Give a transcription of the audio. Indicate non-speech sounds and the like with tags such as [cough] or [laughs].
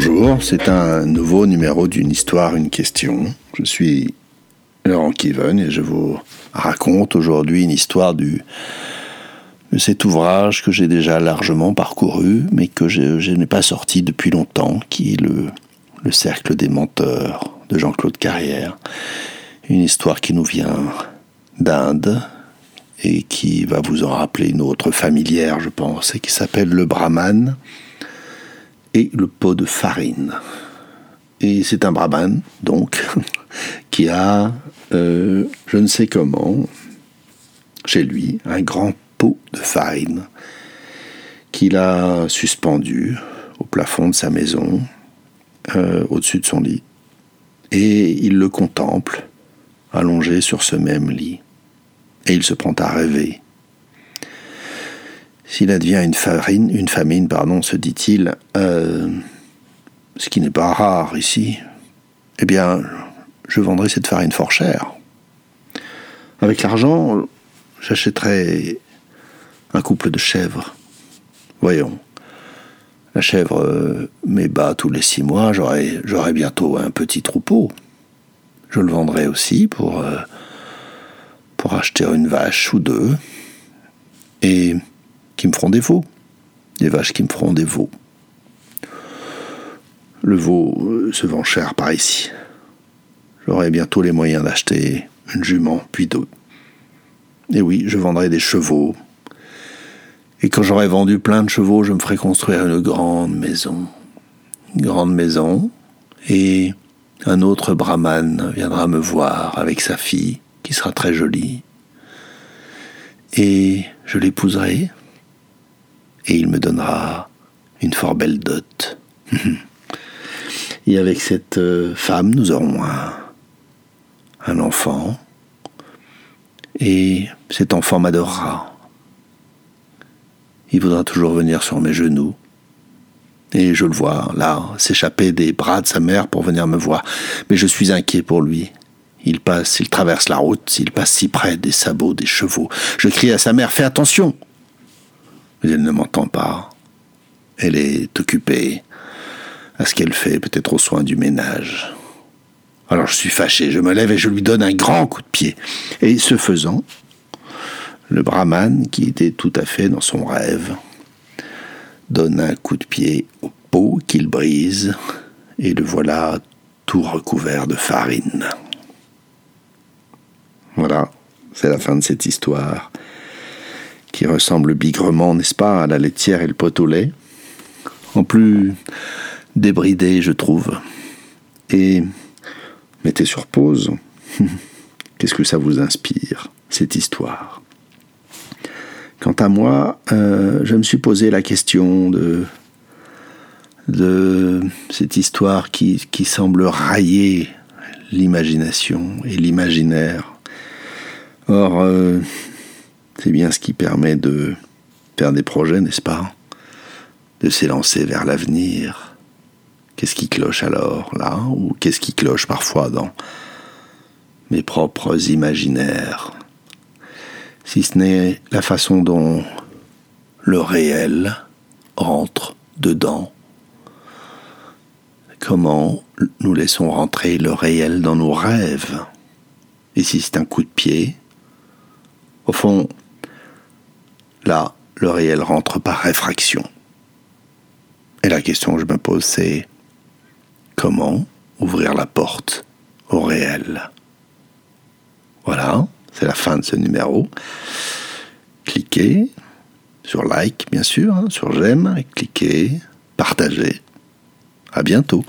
Bonjour, c'est un nouveau numéro d'une histoire, une question. Je suis Laurent Kiven et je vous raconte aujourd'hui une histoire de cet ouvrage que j'ai déjà largement parcouru, mais que je, n'ai pas sorti depuis longtemps, qui est le, le Cercle des menteurs de Jean-Claude Carrière. Une histoire qui nous vient d'Inde et qui va vous en rappeler une autre familière, je pense, et qui s'appelle Le Brahman et le pot de farine. Et c'est un brahman, donc, [laughs] qui a, euh, je ne sais comment, chez lui, un grand pot de farine qu'il a suspendu au plafond de sa maison, euh, au-dessus de son lit. Et il le contemple, allongé sur ce même lit. Et il se prend à rêver s'il advient une, farine, une famine, pardon, se dit-il, euh, ce qui n'est pas rare ici, eh bien, je vendrai cette farine fort cher. Avec l'argent, j'achèterai un couple de chèvres. Voyons, la chèvre euh, met bas tous les six mois, j'aurai, bientôt un petit troupeau. Je le vendrai aussi pour, euh, pour acheter une vache ou deux. Et qui me feront des veaux. Des vaches qui me feront des veaux. Le veau euh, se vend cher par ici. J'aurai bientôt les moyens d'acheter une jument, puis deux. Et oui, je vendrai des chevaux. Et quand j'aurai vendu plein de chevaux, je me ferai construire une grande maison. Une grande maison. Et un autre brahman viendra me voir avec sa fille, qui sera très jolie. Et je l'épouserai et il me donnera une fort belle dot. [laughs] et avec cette euh, femme, nous aurons un, un enfant, et cet enfant m'adorera. Il voudra toujours venir sur mes genoux, et je le vois là, s'échapper des bras de sa mère pour venir me voir. Mais je suis inquiet pour lui. Il passe, il traverse la route, il passe si près des sabots des chevaux. Je crie à sa mère, fais attention mais elle ne m'entend pas. Elle est occupée à ce qu'elle fait, peut-être aux soins du ménage. Alors je suis fâché, je me lève et je lui donne un grand coup de pied. Et ce faisant, le brahman, qui était tout à fait dans son rêve, donne un coup de pied au pot qu'il brise, et le voilà tout recouvert de farine. Voilà, c'est la fin de cette histoire qui ressemble bigrement, n'est-ce pas, à la laitière et le pot au lait, en plus débridé, je trouve. Et mettez sur pause. [laughs] Qu'est-ce que ça vous inspire, cette histoire? Quant à moi, euh, je me suis posé la question de, cette histoire qui, qui semble railler l'imagination et l'imaginaire. Or, euh, c'est bien ce qui permet de faire des projets, n'est-ce pas? De s'élancer vers l'avenir. Qu'est-ce qui cloche alors, là? Ou qu'est-ce qui cloche parfois dans mes propres imaginaires? Si ce n'est la façon dont le réel rentre dedans. Comment nous laissons rentrer le réel dans nos rêves? Et si c'est un coup de pied? Au fond, Là, le réel rentre par réfraction. Et la question que je me pose, c'est comment ouvrir la porte au réel? Voilà, c'est la fin de ce numéro. Cliquez sur like, bien sûr, hein, sur j'aime, cliquez, partagez. À bientôt.